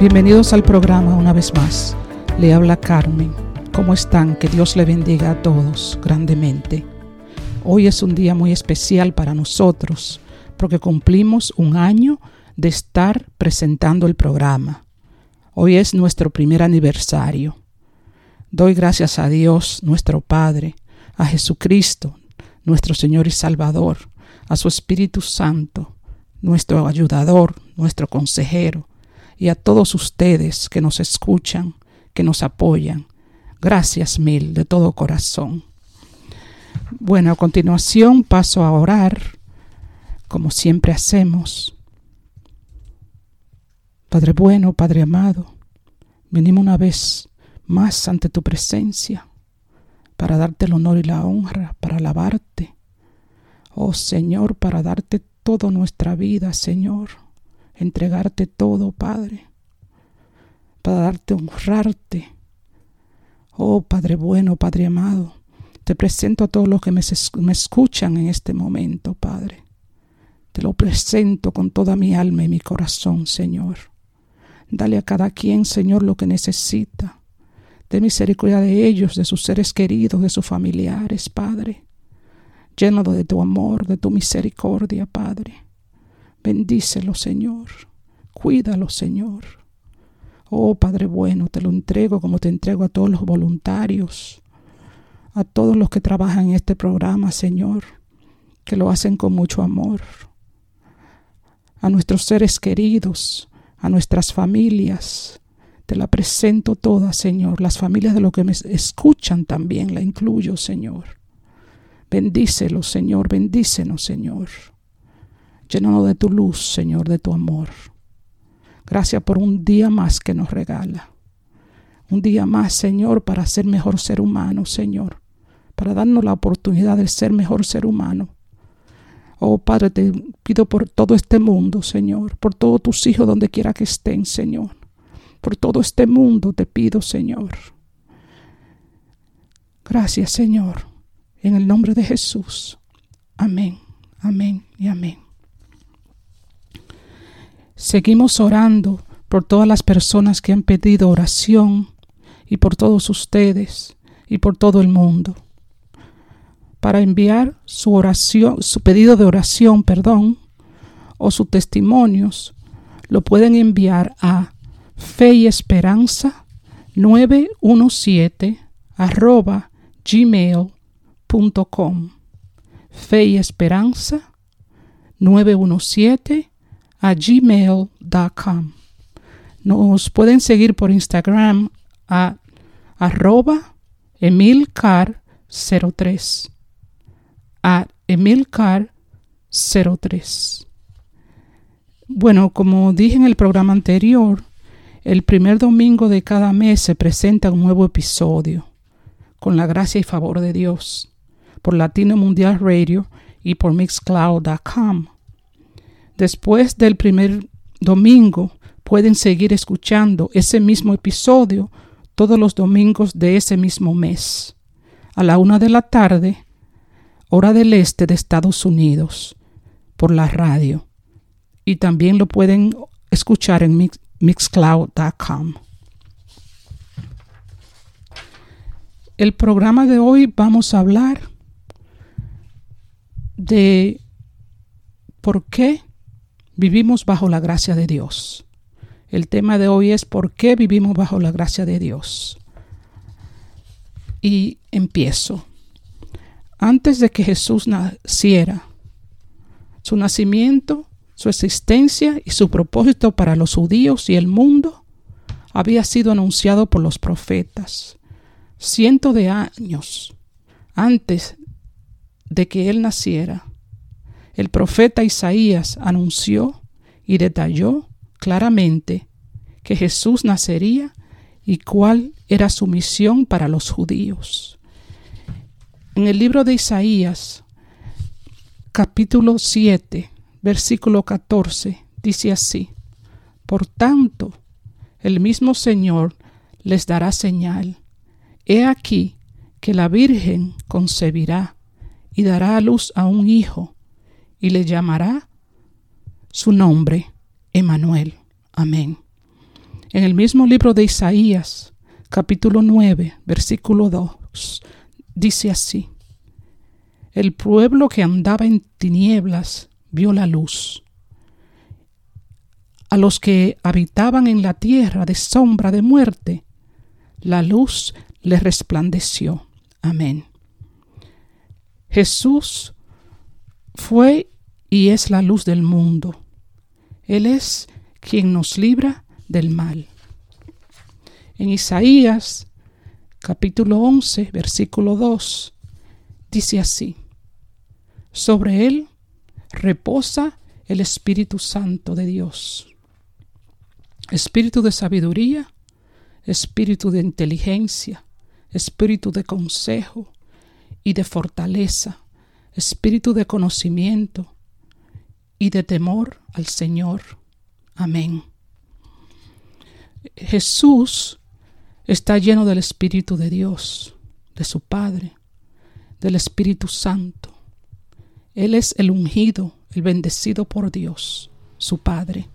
Bienvenidos al programa una vez más. Le habla Carmen. ¿Cómo están? Que Dios le bendiga a todos grandemente. Hoy es un día muy especial para nosotros porque cumplimos un año de estar presentando el programa. Hoy es nuestro primer aniversario. Doy gracias a Dios, nuestro Padre, a Jesucristo, nuestro Señor y Salvador, a su Espíritu Santo, nuestro ayudador, nuestro consejero, y a todos ustedes que nos escuchan, que nos apoyan. Gracias mil de todo corazón. Bueno, a continuación paso a orar, como siempre hacemos. Padre bueno, Padre amado, venimos una vez más ante tu presencia para darte el honor y la honra, para alabarte. Oh Señor, para darte toda nuestra vida, Señor entregarte todo, Padre, para darte honrarte. Oh Padre bueno, Padre amado, te presento a todos los que me, escuchan en este momento, Padre. Te lo presento con toda mi alma y mi corazón, Señor. Dale a cada quien, Señor, lo que necesita. De misericordia de ellos, de sus seres queridos, de sus familiares, Padre. Llénalo de tu amor, de tu misericordia, Padre. Bendícelo, Señor. Cuídalo, Señor. Oh Padre bueno, te lo entrego como te entrego a todos los voluntarios, a todos los que trabajan en este programa, Señor, que lo hacen con mucho amor, a nuestros seres queridos, a nuestras familias. Te la presento toda, Señor. Las familias de los que me escuchan también la incluyo, Señor. Bendícelo, Señor. Bendícenos, Señor. Llénanos de tu luz, Señor, de tu amor. Gracias por un día más que nos regala. Un día más, Señor, para ser mejor ser humano, Señor. Para darnos la oportunidad de ser mejor ser humano. Oh Padre, te pido por todo este mundo, Señor. Por todos tus hijos donde quiera que estén, Señor. Por todo este mundo te pido, Señor. Gracias, Señor. En el nombre de Jesús. Amén, amén y amén. Seguimos orando por todas las personas que han pedido oración y por todos ustedes y por todo el mundo. Para enviar su oración, su pedido de oración, perdón, o sus testimonios, lo pueden enviar a fe y esperanza 917 arroba gmail.com fe y esperanza 917 a gmail.com. Nos pueden seguir por Instagram a arroba emilcar03 a emilcar03. Bueno, como dije en el programa anterior, el primer domingo de cada mes se presenta un nuevo episodio, con la gracia y favor de Dios, por Latino Mundial Radio y por Mixcloud.com. Después del primer domingo pueden seguir escuchando ese mismo episodio todos los domingos de ese mismo mes, a la una de la tarde, hora del este de Estados Unidos, por la radio. Y también lo pueden escuchar en mixcloud.com. El programa de hoy vamos a hablar de por qué vivimos bajo la gracia de Dios. El tema de hoy es ¿por qué vivimos bajo la gracia de Dios? Y empiezo. Antes de que Jesús naciera, su nacimiento, su existencia y su propósito para los judíos y el mundo había sido anunciado por los profetas. Cientos de años antes de que él naciera, el profeta Isaías anunció y detalló claramente que Jesús nacería y cuál era su misión para los judíos. En el libro de Isaías, capítulo 7, versículo 14, dice así, Por tanto, el mismo Señor les dará señal. He aquí que la Virgen concebirá y dará a luz a un hijo, y le llamará su nombre, Emanuel. Amén. En el mismo libro de Isaías, capítulo 9, versículo 2, dice así, El pueblo que andaba en tinieblas vio la luz. A los que habitaban en la tierra de sombra de muerte, la luz les resplandeció. Amén. Jesús fue y es la luz del mundo. Él es quien nos libra del mal. En Isaías capítulo 11, versículo 2, dice así, sobre él reposa el Espíritu Santo de Dios, espíritu de sabiduría, espíritu de inteligencia, espíritu de consejo y de fortaleza, espíritu de conocimiento y de temor al Señor. Amén. Jesús está lleno del Espíritu de Dios, de su Padre, del Espíritu Santo. Él es el ungido, el bendecido por Dios, su Padre.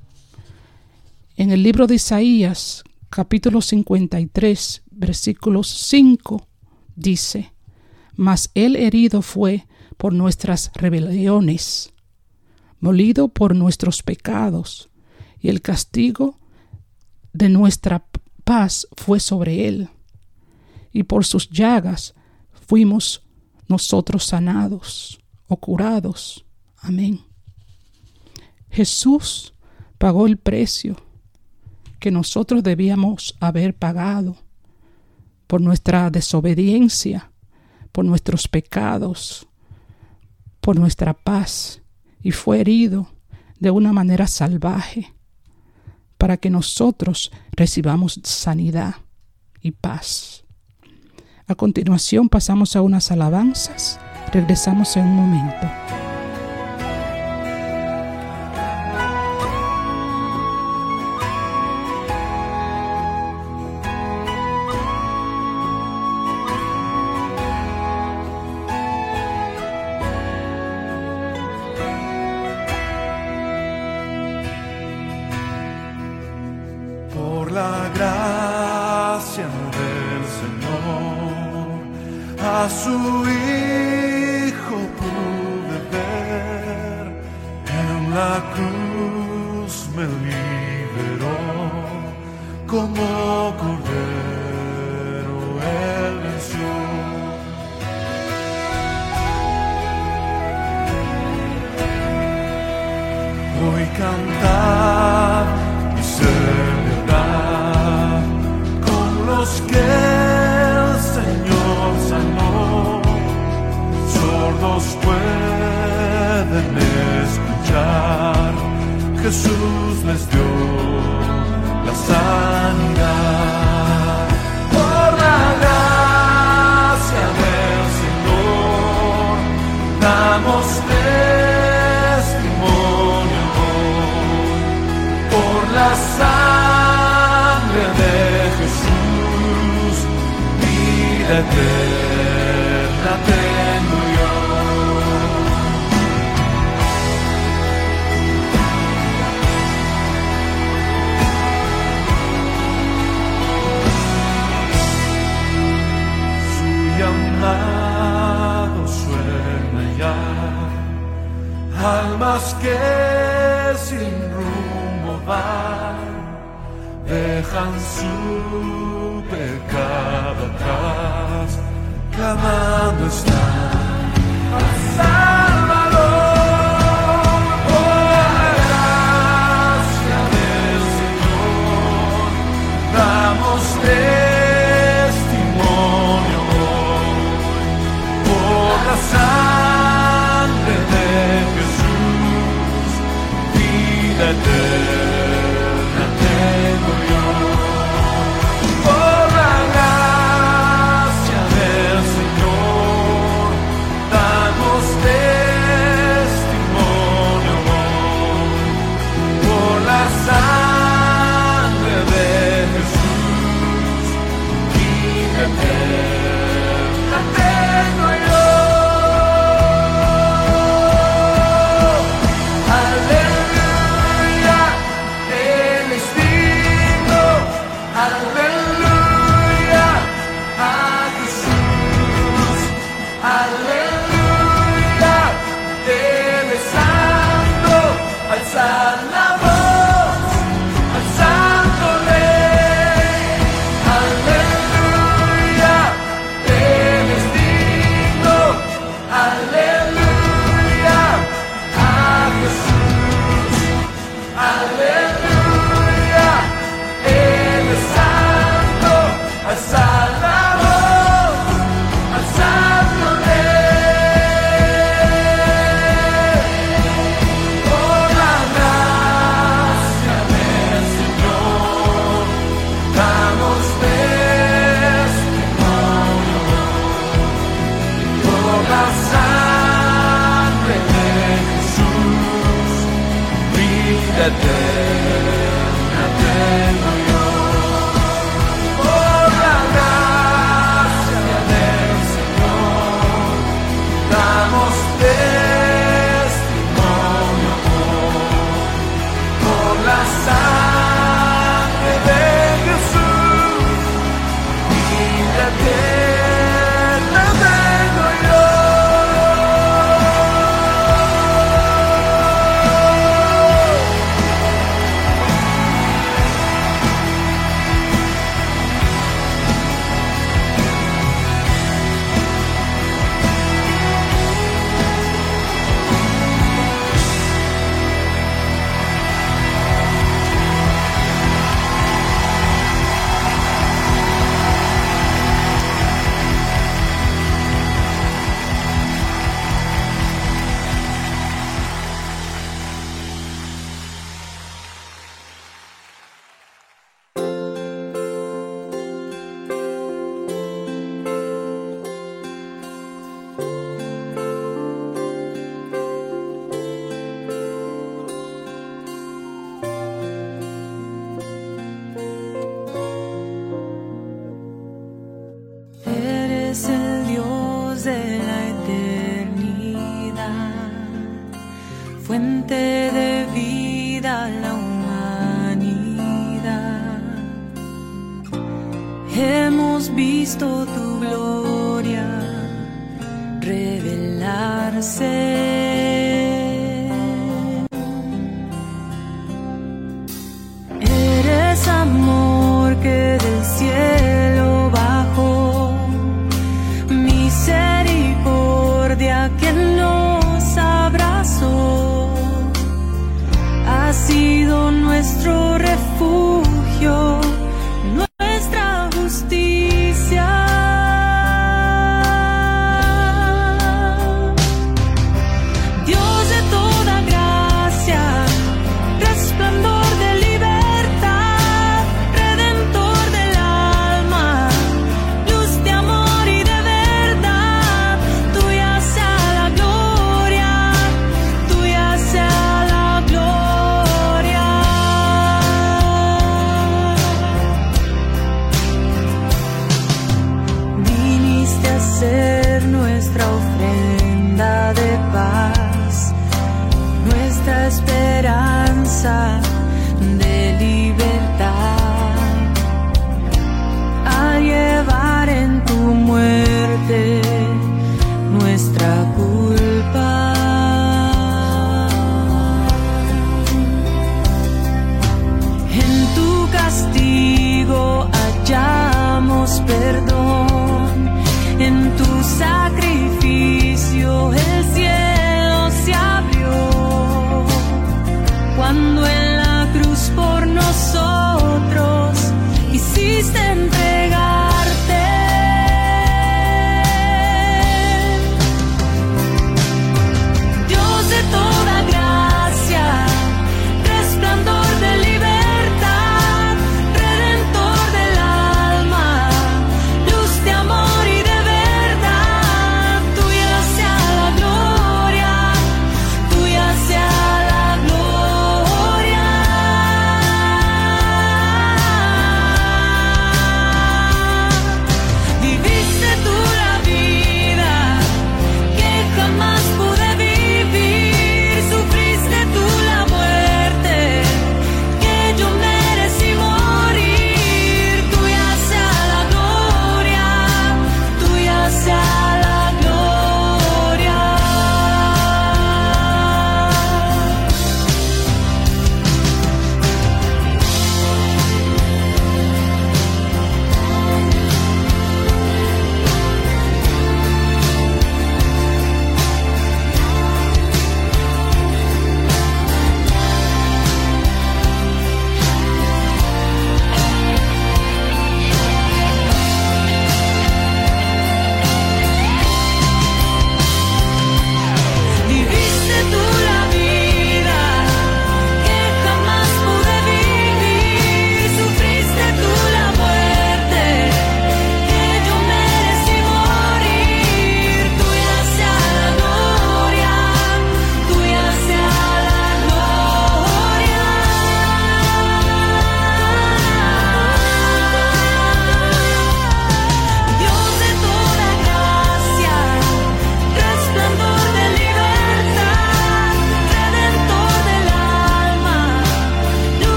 En el libro de Isaías, capítulo 53, versículos 5, dice, Mas él herido fue por nuestras rebeliones, molido por nuestros pecados, y el castigo de nuestra paz fue sobre él, y por sus llagas fuimos nosotros sanados o curados. Amén. Jesús pagó el precio que nosotros debíamos haber pagado por nuestra desobediencia, por nuestros pecados, por nuestra paz, y fue herido de una manera salvaje para que nosotros recibamos sanidad y paz. A continuación pasamos a unas alabanzas. Regresamos en un momento. A su vida eterna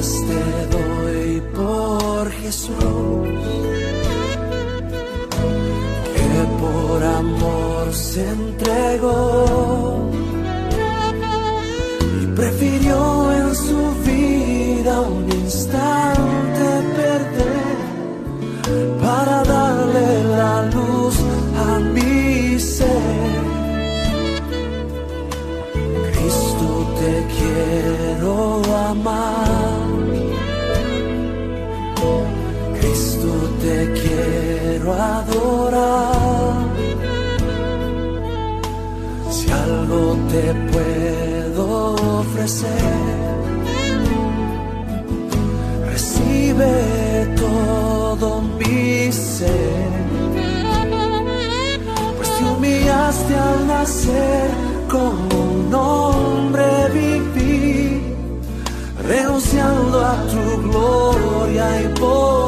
te doy por Jesús, que por amor se entregó. Recibe todo mi ser. Pues te humillaste al nacer como un hombre viví, renunciando a tu gloria y poder.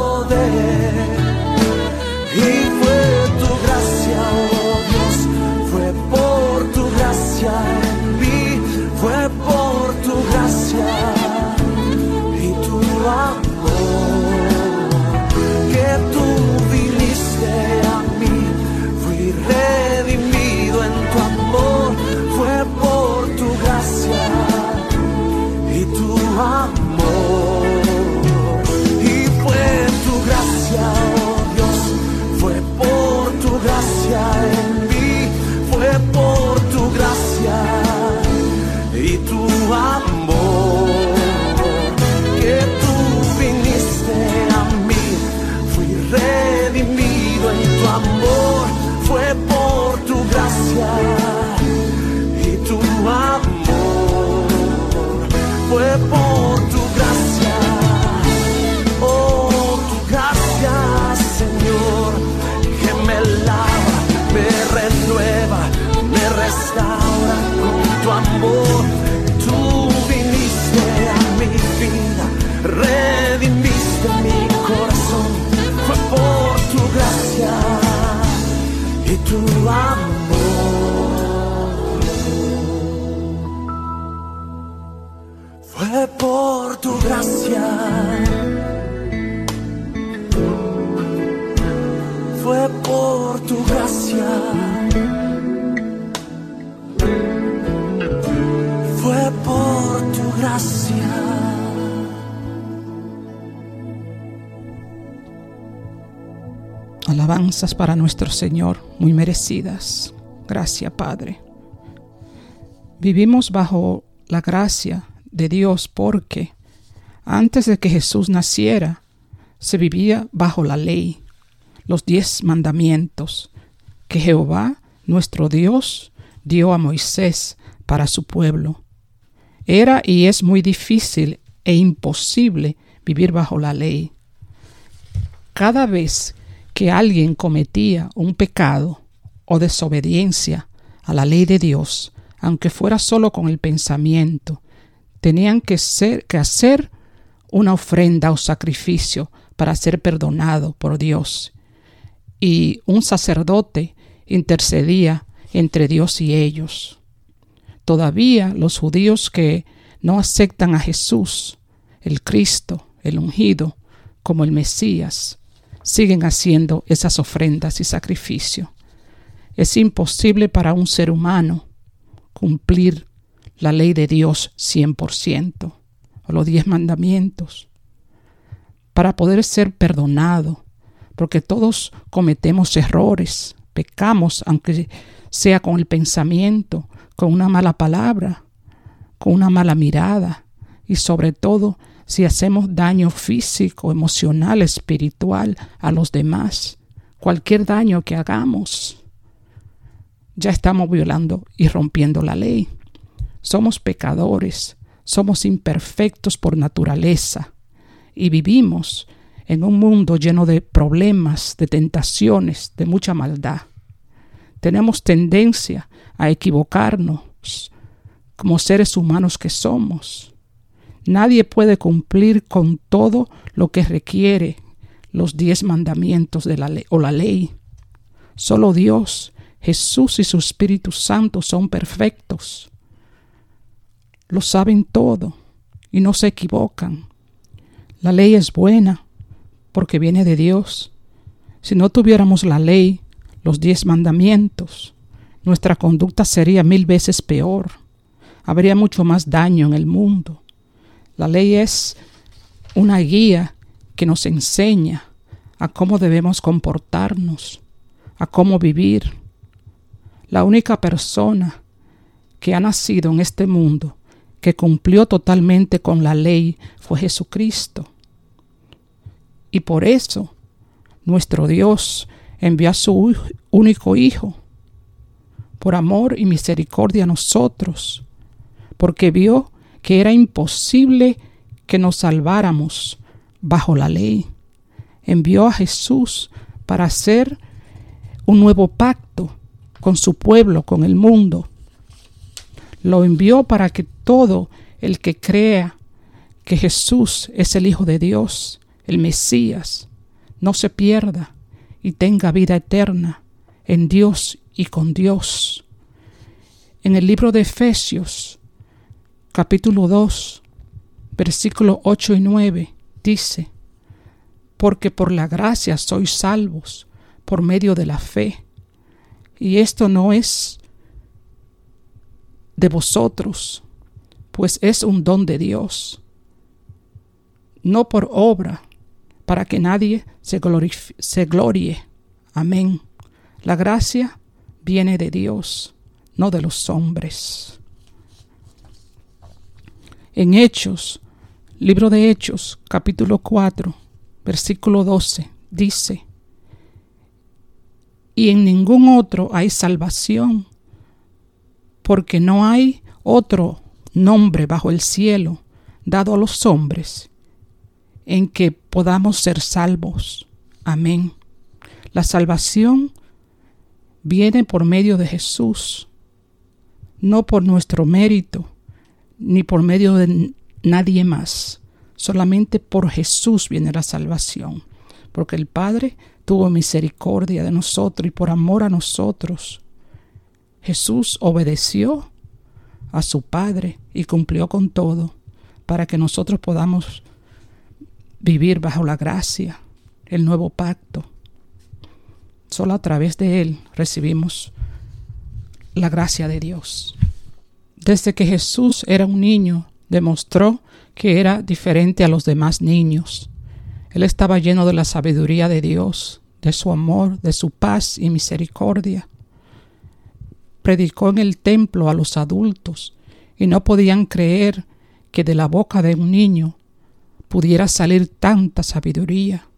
up tu amor. Fue por tu gracia. Fue por tu gracia. Fue por tu gracia. alabanzas para nuestro Señor muy merecidas. Gracias, Padre. Vivimos bajo la gracia de Dios porque antes de que Jesús naciera, se vivía bajo la ley, los diez mandamientos que Jehová, nuestro Dios, dio a Moisés para su pueblo. Era y es muy difícil e imposible vivir bajo la ley. Cada vez que alguien cometía un pecado o desobediencia a la ley de Dios, aunque fuera solo con el pensamiento, tenían que, ser, que hacer una ofrenda o sacrificio para ser perdonado por Dios. Y un sacerdote intercedía entre Dios y ellos. Todavía los judíos que no aceptan a Jesús, el Cristo, el ungido, como el Mesías, siguen haciendo esas ofrendas y sacrificios. Es imposible para un ser humano cumplir la ley de Dios 100%, o los diez mandamientos, para poder ser perdonado, porque todos cometemos errores, pecamos, aunque sea con el pensamiento, con una mala palabra, con una mala mirada, y sobre todo si hacemos daño físico, emocional, espiritual a los demás, cualquier daño que hagamos, ya estamos violando y rompiendo la ley. Somos pecadores, somos imperfectos por naturaleza y vivimos en un mundo lleno de problemas, de tentaciones, de mucha maldad. Tenemos tendencia a equivocarnos como seres humanos que somos. Nadie puede cumplir con todo lo que requiere los diez mandamientos de la ley o la ley. Solo Dios Jesús y su Espíritu Santo son perfectos. Lo saben todo y no se equivocan. La ley es buena porque viene de Dios. Si no tuviéramos la ley, los diez mandamientos, nuestra conducta sería mil veces peor. Habría mucho más daño en el mundo. La ley es una guía que nos enseña a cómo debemos comportarnos, a cómo vivir, la única persona que ha nacido en este mundo que cumplió totalmente con la ley fue Jesucristo. Y por eso nuestro Dios envió a su único Hijo, por amor y misericordia a nosotros, porque vio que era imposible que nos salváramos bajo la ley. Envió a Jesús para hacer un nuevo pacto con su pueblo, con el mundo. Lo envió para que todo el que crea que Jesús es el Hijo de Dios, el Mesías, no se pierda y tenga vida eterna en Dios y con Dios. En el libro de Efesios, capítulo 2, versículos 8 y 9, dice, porque por la gracia sois salvos por medio de la fe y esto no es de vosotros, pues es un don de Dios, no por obra, para que nadie se, se glorie. Amén. La gracia viene de Dios, no de los hombres. En Hechos, libro de Hechos, capítulo 4, versículo 12, dice, y en ningún otro hay salvación, porque no hay otro nombre bajo el cielo dado a los hombres en que podamos ser salvos. Amén. La salvación viene por medio de Jesús, no por nuestro mérito, ni por medio de nadie más. Solamente por Jesús viene la salvación, porque el Padre tuvo misericordia de nosotros y por amor a nosotros. Jesús obedeció a su Padre y cumplió con todo para que nosotros podamos vivir bajo la gracia, el nuevo pacto. Solo a través de Él recibimos la gracia de Dios. Desde que Jesús era un niño, demostró que era diferente a los demás niños. Él estaba lleno de la sabiduría de Dios, de su amor, de su paz y misericordia. Predicó en el templo a los adultos y no podían creer que de la boca de un niño pudiera salir tanta sabiduría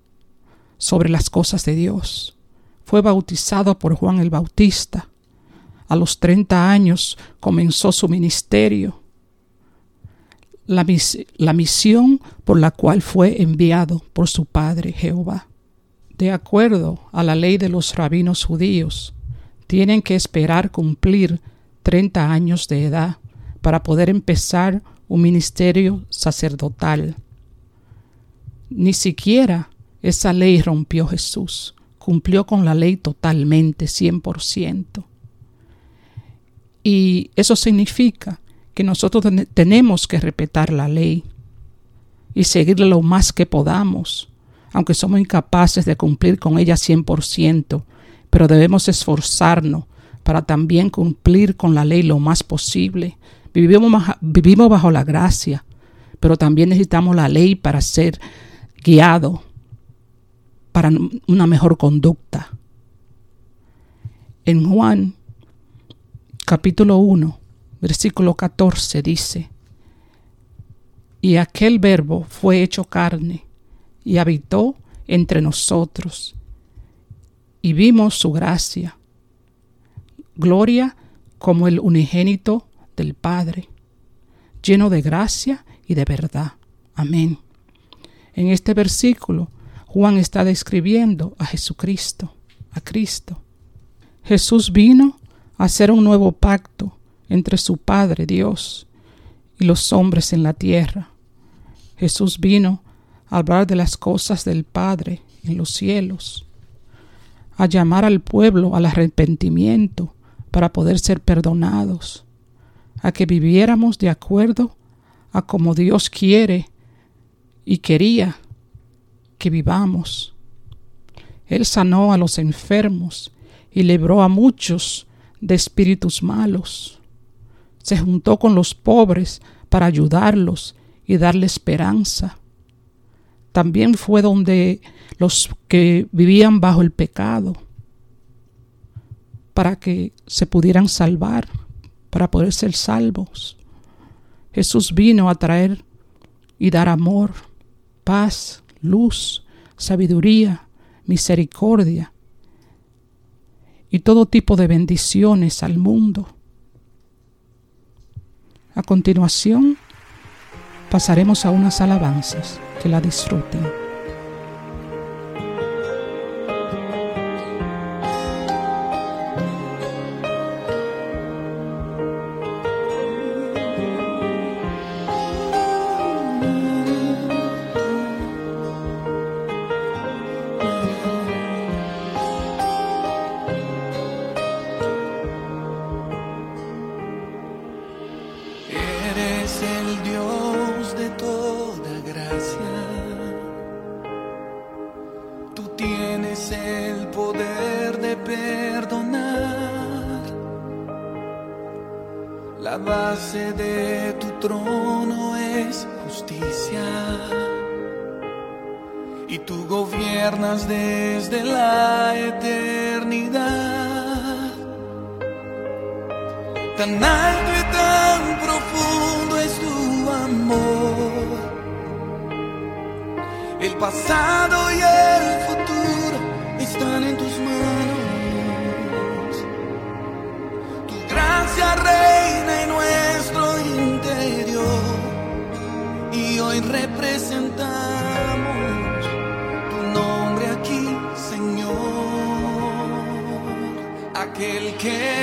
sobre las cosas de Dios. Fue bautizado por Juan el Bautista. A los 30 años comenzó su ministerio. La, misión por la cual fue enviado por su padre Jehová. De acuerdo a la ley de los rabinos judíos, tienen que esperar cumplir 30 años de edad para poder empezar un ministerio sacerdotal. Ni siquiera esa ley rompió Jesús, cumplió con la ley totalmente, 100%. Y eso significa que nosotros tenemos que respetar la ley y seguirla lo más que podamos, aunque somos incapaces de cumplir con ella 100%, pero debemos esforzarnos para también cumplir con la ley lo más posible. Vivimos, vivimos bajo la gracia, pero también necesitamos la ley para ser guiados para una mejor conducta. En Juan capítulo 1, versículo 14 dice, y aquel verbo fue hecho carne y habitó entre nosotros, y vimos su gracia, gloria como el unigénito del Padre, lleno de gracia y de verdad. Amén. En este versículo Juan está describiendo a Jesucristo, a Cristo. Jesús vino hacer un nuevo pacto entre su Padre Dios y los hombres en la tierra. Jesús vino a hablar de las cosas del Padre en los cielos, a llamar al pueblo al arrepentimiento para poder ser perdonados, a que viviéramos de acuerdo a como Dios quiere y quería que vivamos. Él sanó a los enfermos y libró a muchos de espíritus malos. Se juntó con los pobres para ayudarlos y darle esperanza. También fue donde los que vivían bajo el pecado, para que se pudieran salvar, para poder ser salvos. Jesús vino a traer y dar amor, paz, luz, sabiduría, misericordia y todo tipo de bendiciones al mundo. A continuación, pasaremos a unas alabanzas que la disfruten. hoy representamos tu nombre aquí, Señor. Aquel que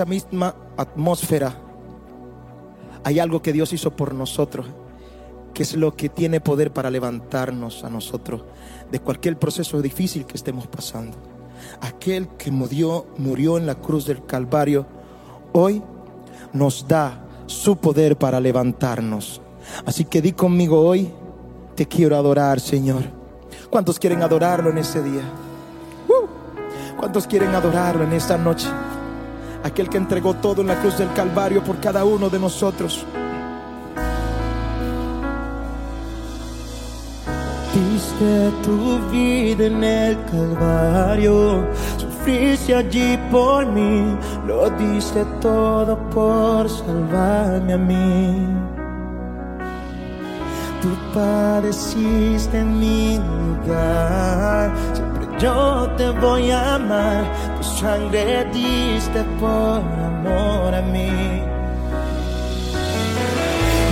esa misma atmósfera hay algo que Dios hizo por nosotros, que es lo que tiene poder para levantarnos a nosotros de cualquier proceso difícil que estemos pasando. Aquel que murió, murió en la cruz del Calvario, hoy nos da su poder para levantarnos. Así que di conmigo hoy, te quiero adorar, Señor. ¿Cuántos quieren adorarlo en ese día? ¿Cuántos quieren adorarlo en esta noche? Aquel que entregó todo en la cruz del Calvario por cada uno de nosotros. Diste tu vida en el Calvario, sufriste allí por mí, lo diste todo por salvarme a mí. Tú padeciste en mi lugar, yo te voy a amar, tu sangre diste por amor a mí.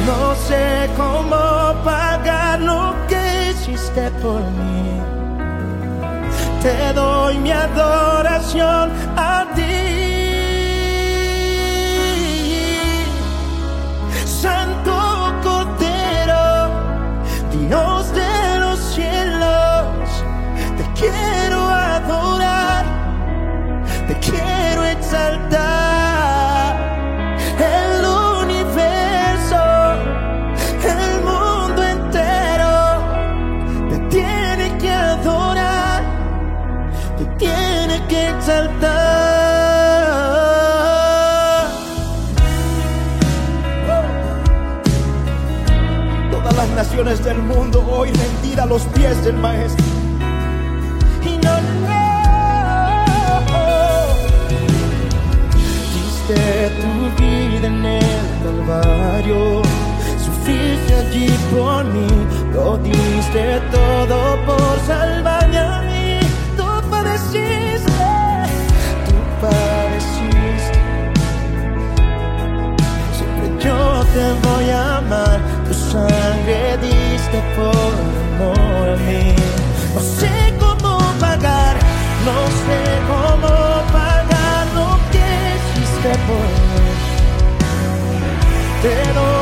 No sé cómo pagar lo que hiciste por mí. Te doy mi adoración a ti. Santo Cordero, Dios del mundo hoy rendir a los pies del Maestro. Diste tu vida en el Calvario, sufriste allí por mí, lo diste todo por salvarme Te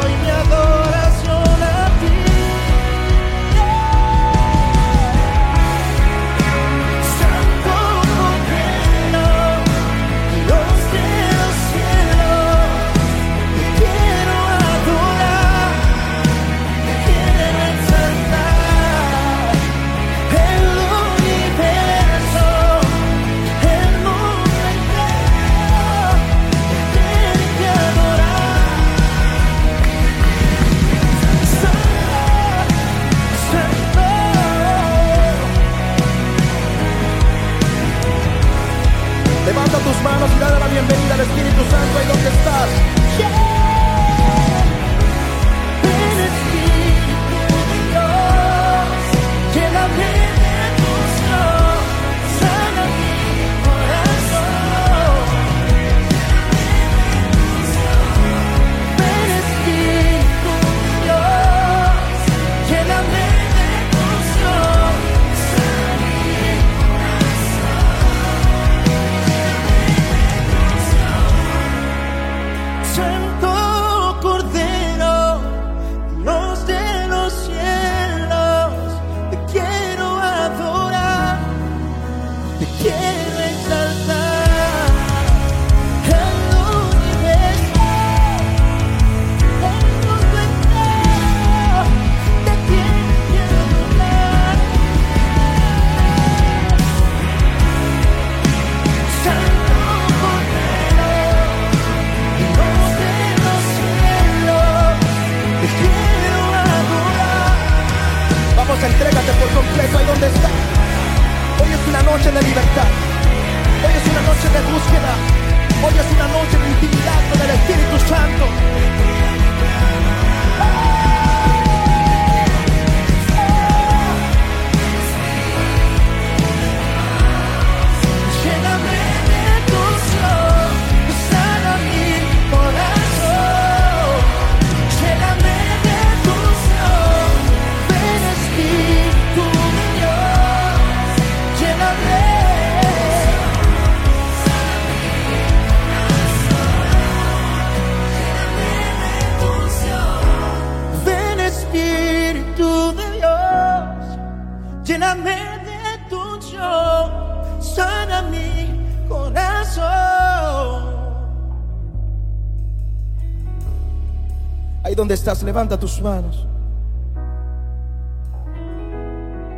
levanta tus manos.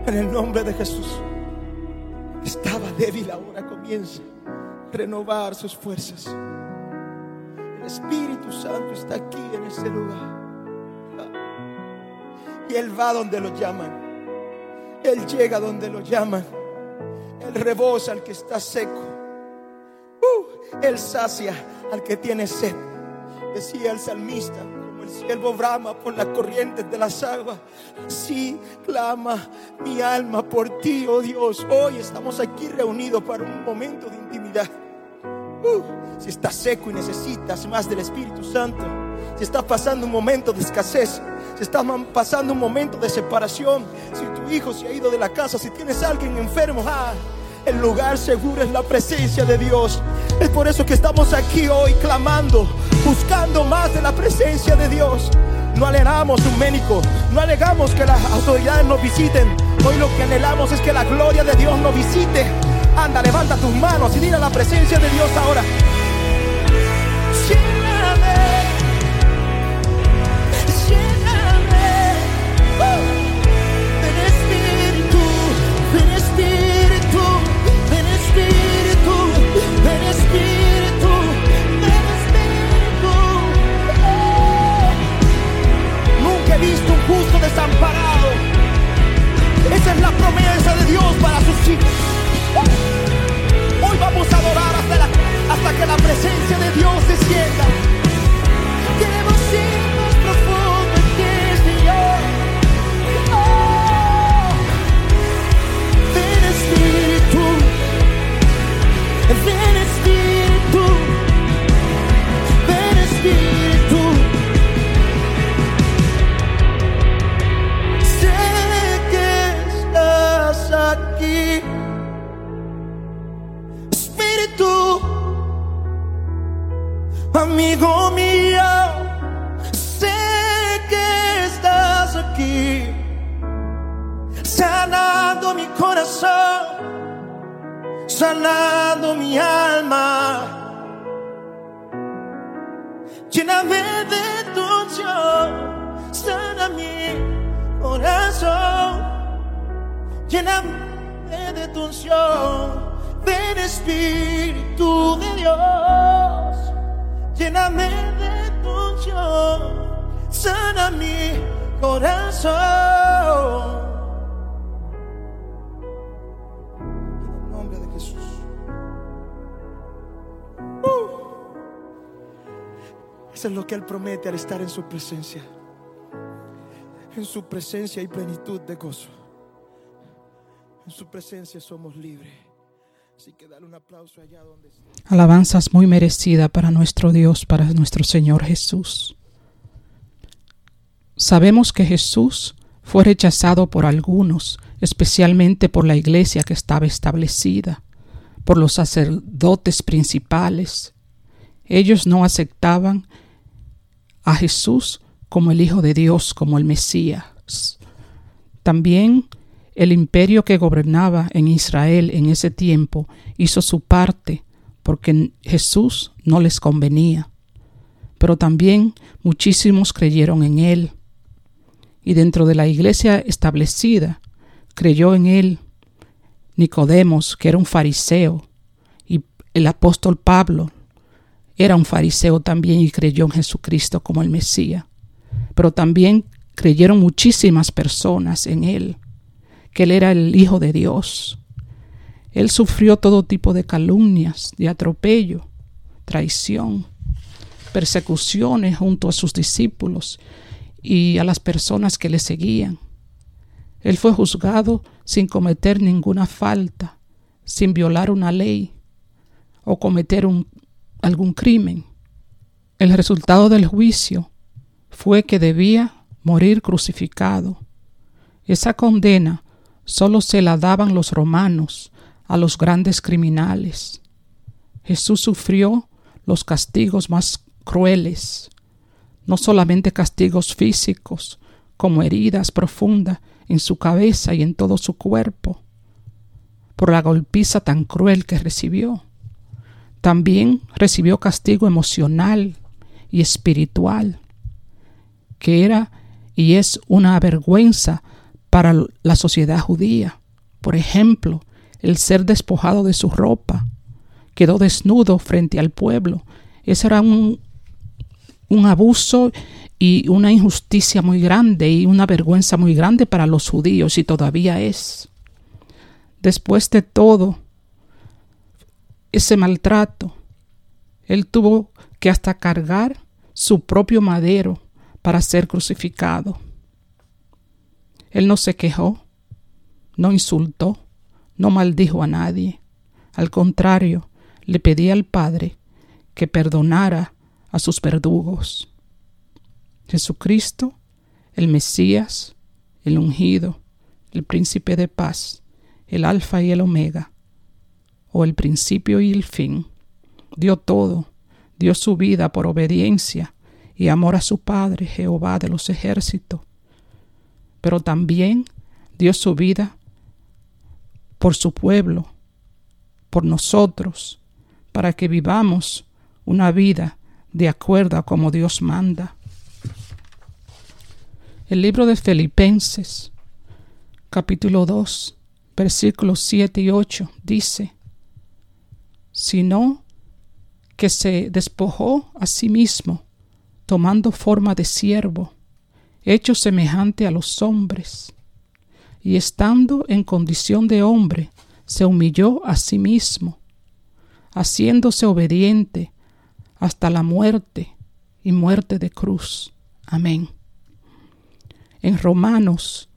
En el nombre de Jesús. Estaba débil, ahora comienza a renovar sus fuerzas. El Espíritu Santo está aquí en este lugar. Y Él va donde lo llaman. Él llega donde lo llaman. Él rebosa al que está seco. Uh, él sacia al que tiene sed. Decía el salmista, el siervo brama por las corrientes de las aguas. Sí, clama mi alma por ti, oh Dios. Hoy estamos aquí reunidos para un momento de intimidad. Uh, si estás seco y necesitas más del Espíritu Santo, si estás pasando un momento de escasez, si estás pasando un momento de separación, si tu hijo se ha ido de la casa, si tienes a alguien enfermo, ah, el lugar seguro es la presencia de Dios. Es por eso que estamos aquí hoy clamando, buscando más de la presencia de Dios. No anhelamos un médico, no alegamos que las autoridades nos visiten. Hoy lo que anhelamos es que la gloria de Dios nos visite. Anda, levanta tus manos y dile a la presencia de Dios ahora. Desamparado. Esa es la promesa de Dios para sus hijos. Hoy vamos a adorar hasta, que la presencia de Dios descienda. Queremos ir más profundo en ti, Señor. Oh, ven Espíritu, ven Espíritu, Lléname de tu unción, ven Espíritu de Dios. Lléname de tu unción, sana mi corazón. En el nombre de Jesús. Uh. Eso es lo que Él promete al estar en su presencia. En su presencia hay plenitud de gozo. En su presencia somos libres. Así que dale un aplauso allá donde esté. Alabanzas muy merecida para nuestro Dios, para nuestro Señor Jesús. Sabemos que Jesús fue rechazado por algunos, especialmente por la iglesia que estaba establecida, por los sacerdotes principales. Ellos no aceptaban a Jesús como el Hijo de Dios, como el Mesías. También el imperio que gobernaba en Israel en ese tiempo hizo su parte porque Jesús no les convenía. Pero también muchísimos creyeron en él. Y dentro de la iglesia establecida creyó en él Nicodemos, que era un fariseo, y el apóstol Pablo era un fariseo también y creyó en Jesucristo como el Mesías. Pero también creyeron muchísimas personas en él, que él era el Hijo de Dios. Él sufrió todo tipo de calumnias, de atropello, traición, persecuciones junto a sus discípulos y a las personas que le seguían. Él fue juzgado sin cometer ninguna falta, sin violar una ley o cometer un, algún crimen. El resultado del juicio fue que debía morir crucificado. Esa condena solo se la daban los romanos a los grandes criminales. Jesús sufrió los castigos más crueles, no solamente castigos físicos, como heridas profundas en su cabeza y en todo su cuerpo, por la golpiza tan cruel que recibió. También recibió castigo emocional y espiritual, que era y es una vergüenza para la sociedad judía. Por ejemplo, el ser despojado de su ropa, quedó desnudo frente al pueblo. Ese era un, un abuso y una injusticia muy grande y una vergüenza muy grande para los judíos y todavía es. Después de todo ese maltrato, él tuvo que hasta cargar su propio madero para ser crucificado. Él no se quejó, no insultó, no maldijo a nadie. Al contrario, le pedía al Padre que perdonara a sus verdugos. Jesucristo, el Mesías, el ungido, el príncipe de paz, el alfa y el omega, o el principio y el fin, dio todo, dio su vida por obediencia y amor a su Padre, Jehová de los ejércitos, pero también dio su vida por su pueblo, por nosotros, para que vivamos una vida de acuerdo a como Dios manda. El libro de Filipenses, capítulo 2, versículos 7 y 8, dice, sino que se despojó a sí mismo, tomando forma de siervo, hecho semejante a los hombres, y estando en condición de hombre, se humilló a sí mismo, haciéndose obediente hasta la muerte y muerte de cruz. Amén. En Romanos,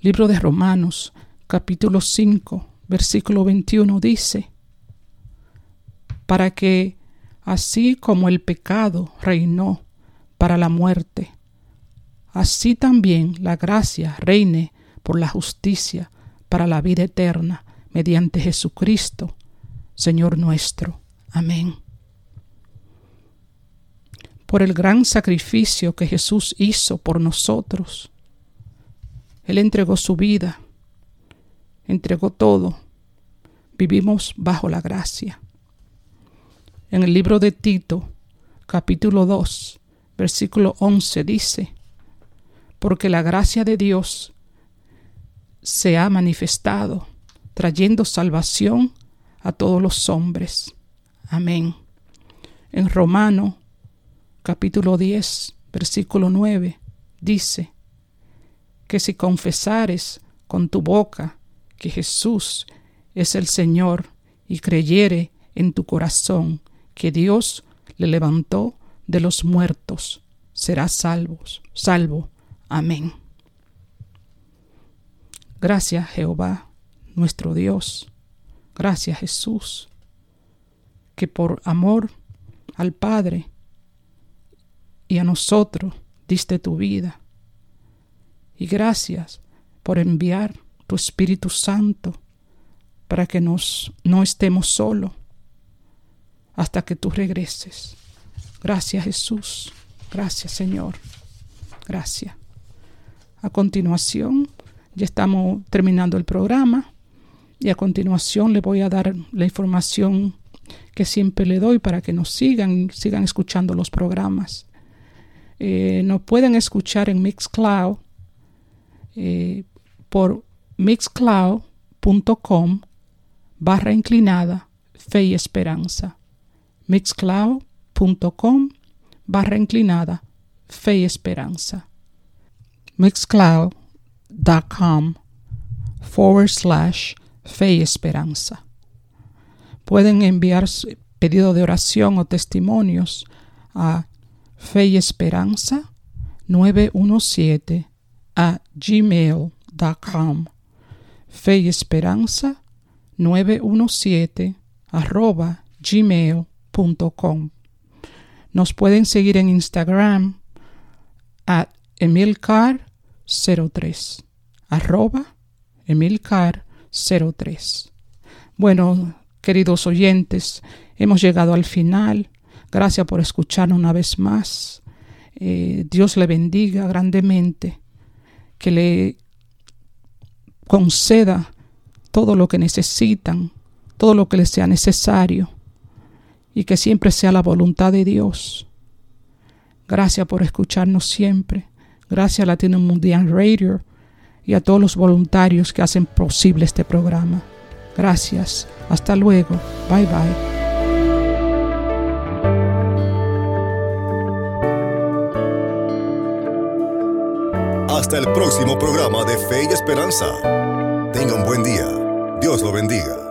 libro de Romanos, capítulo 5, versículo 21 dice, para que así como el pecado reinó para la muerte, así también la gracia reine por la justicia para la vida eterna mediante Jesucristo, Señor nuestro. Amén. Por el gran sacrificio que Jesús hizo por nosotros, Él entregó su vida, entregó todo. Vivimos bajo la gracia. En el libro de Tito, capítulo 2, versículo 11 dice, porque la gracia de Dios se ha manifestado, trayendo salvación a todos los hombres. Amén. En Romano, capítulo 10, versículo 9, dice, que si confesares con tu boca que Jesús es el Señor y creyere en tu corazón que Dios le levantó de los muertos, serás salvo, salvo. Amén. Gracias Jehová, nuestro Dios. Gracias Jesús, que por amor al Padre y a nosotros diste tu vida. Y gracias por enviar tu Espíritu Santo para que nos, no estemos solos hasta que tú regreses. Gracias Jesús. Gracias Señor. Gracias. A continuación, ya estamos terminando el programa y a continuación le voy a dar la información que siempre le doy para que nos sigan, sigan escuchando los programas. Eh, nos pueden escuchar en Mixcloud eh, por mixcloud.com barra inclinada fe y esperanza mixcloud.com barra inclinada fe y esperanza mixcloud.com forward slash fe y esperanza. Pueden enviar pedido de oración o testimonios a fe y esperanza 917 a gmail.com fe y esperanza 917 arroba gmail.com nos pueden seguir en Instagram at emilcar03 arroba emilcar03. Bueno, queridos oyentes, hemos llegado al final. Gracias por escucharnos una vez más. Eh, Dios le bendiga grandemente, que le conceda todo lo que necesitan, todo lo que les sea necesario y que siempre sea la voluntad de Dios. Gracias por escucharnos siempre. Gracias a Latino Mundial Radio y a todos los voluntarios que hacen posible este programa. Gracias. Hasta luego. Bye bye. Hasta el próximo programa de Fe y Esperanza. Tenga un buen día. Dios lo bendiga.